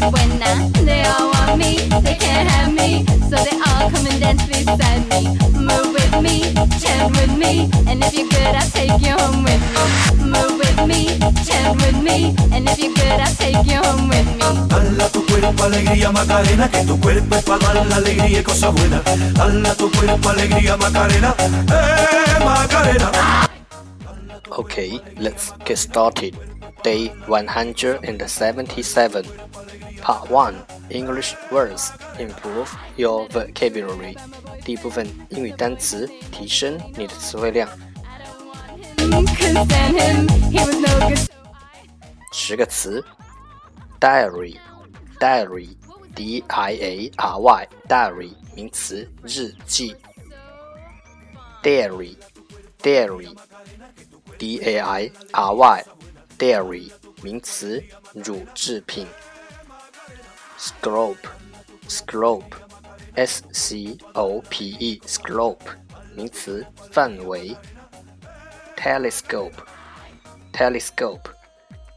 Say buena. They all want me, they can't have me. So they all come and dance beside me. Move with me, chant with me. And if you're good, I'll take you home with me. Move with me, chant with me. And if you're good, I'll take you home with me. Dala tu cuerpo alegría Macarena, que tu cuerpo es para dar la alegría y cosas buenas. Tu cuerpo alegría Macarena, eh Macarena. Okay, let's get started. Day 177. Part 1 English words improve your vocabulary. 第一部分英语单词，提升你的词汇量。 Couldn't stand him, he was no good. 十个词：diary，diary，d i a r y，diary 名词，日记；dairy，dairy，d a i r y，dairy 名词，乳制品 ；scope，scope，s c o p e，scope 名词，范围；telescope，telescope。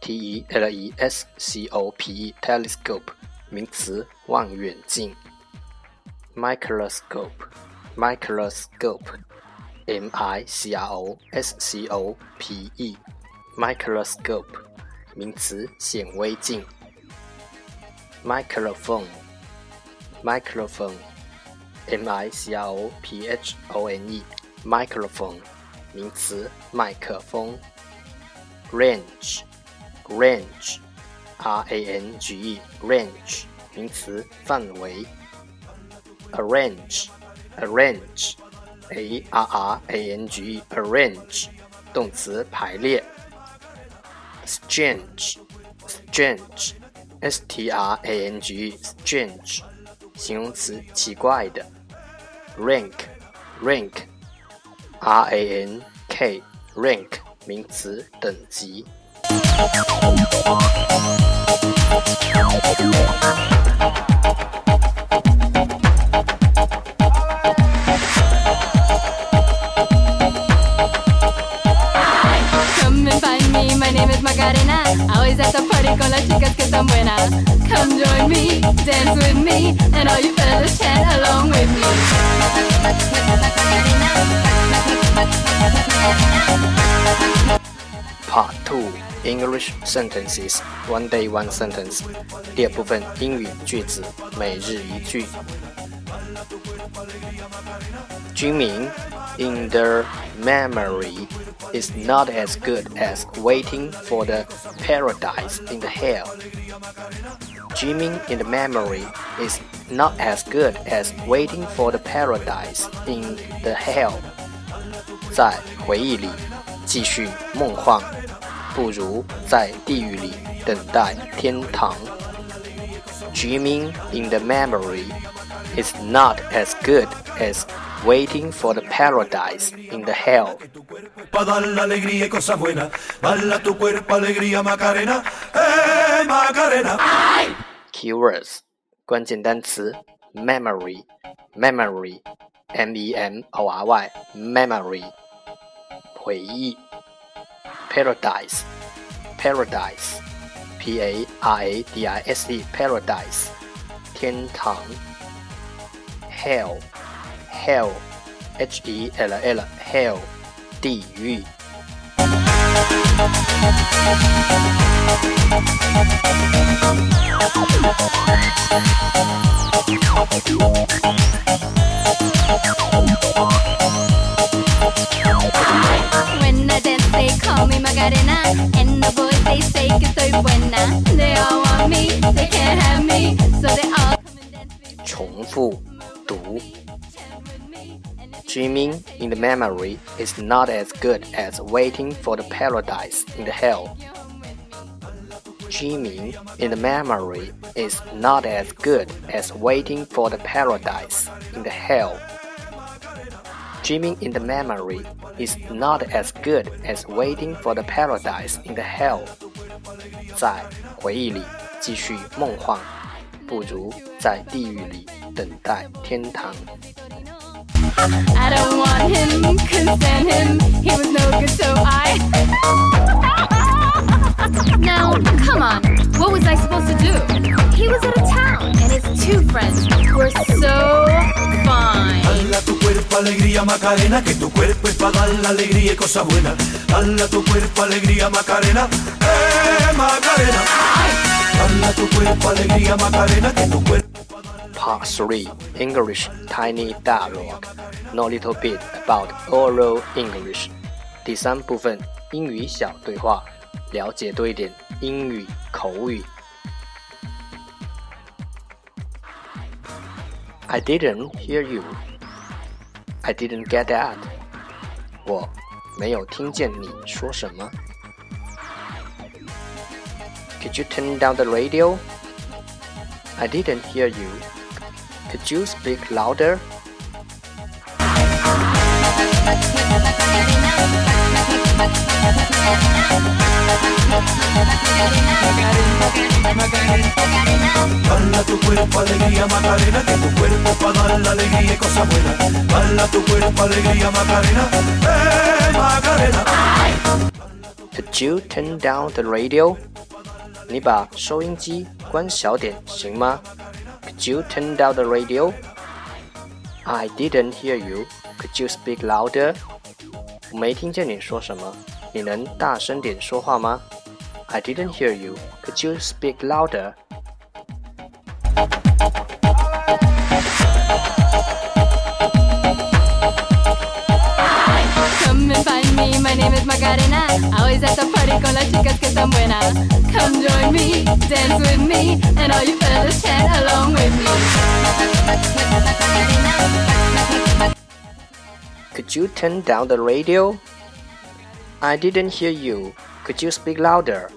T E L E S C O P E telescope 名词，望远镜。microscope microscope M I C R O S C O P E microscope 名词，显微镜。microphone microphone M I C R O P H O N E microphone 名词，麦克风。range range r a n g e range 名词，范围。arrange arrange a r r a n g e arrange 动词，排列。strange strange S t r a n g e strange 形容词，奇怪的。rank rank r a n k rank 名词，等级。me, my name is Macarena. Always at the party con las chicas que están buenas. Come join me, dance with me, and all you fellas chant along with me. Part Two English Sentences One Day One Sentence 第二部分英语句子每日一句。Dreaming in the memory is not as good as waiting for the paradise in the hell. Dreaming in the memory is not as good as waiting for the paradise in the hell. 在回忆里继续梦幻，不如在地狱里等待天堂。Dreaming in the memory is not as good as waiting for the paradise in the hell. Para dar la alegría y cosas buenas. Dala tu cuerpo alegría Macarena, eh Macarena. Keywords 关键单词 memory memory m e m o r y memory 回忆 paradise paradise p a r a d i s e paradise 天堂 hell hell h e l l hell 地狱 When I dance, they call me Macarena. And the boys, they say que soy buena. They all want me, they can't have me. So they all come and dance beside 重复读 me. And if Dreaming in the memory is not as good as waiting for the paradise in the hell. you're home with dreaming in the memory is not as good as waiting for the paradise in the hell. Dreaming in the memory is not as good as waiting for the paradise in the hell. 在回忆里继续梦幻，不如在地狱里等待天堂。 I don't want him, couldn't stand him. He was no good, so I. now, come on, what was I supposed to do? He was out of town, and his two friends were so fine. Dala tu cuerpo alegría Macarena, que tu cuerpo es para dar la alegría y cosas buenas. Dala tu cuerpo alegría Macarena, eh Macarena. Dala tu cuerpo alegría Macarena, que tu cuerpo Part 3 English Tiny Dialogue Know a little bit about oral English 第三部分英语小对话，了解多一点英语口语。I didn't hear you. I didn't get that. 我没有听见你说什么。Could you turn down the radio? I didn't hear you. Could you speak louder? Dala tu cuerpo alegría Macarena, que tu cuerpo es para dar la alegría y cosas buenas. Dala tu cuerpo alegría Macarena, eh Macarena. Could you turn down the radio? 你把收音机关小点行吗 ？Could you turn down the radio? I didn't hear you. Could you speak louder? 我没听见你说什么，你能大声点说话吗？I didn't hear you. Could you speak louder? my name is Macarena. Always at the party con las chicas que están buenas. Come join me, dance with me, and all you fellas chat along with me. Could you turn down the radio? I didn't hear you. Could you speak louder?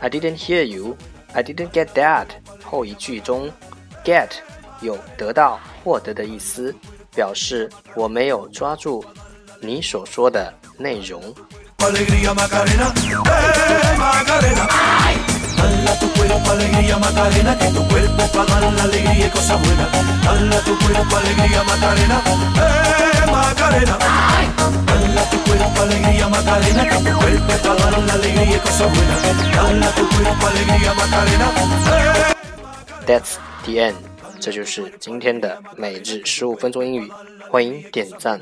I didn't hear you. I didn't get that. 后一句中，get 有得到、获得的意思，表示我没有抓住 你所说的内容。That's the end. 这就是今天的每日十五分钟英语。欢迎点赞。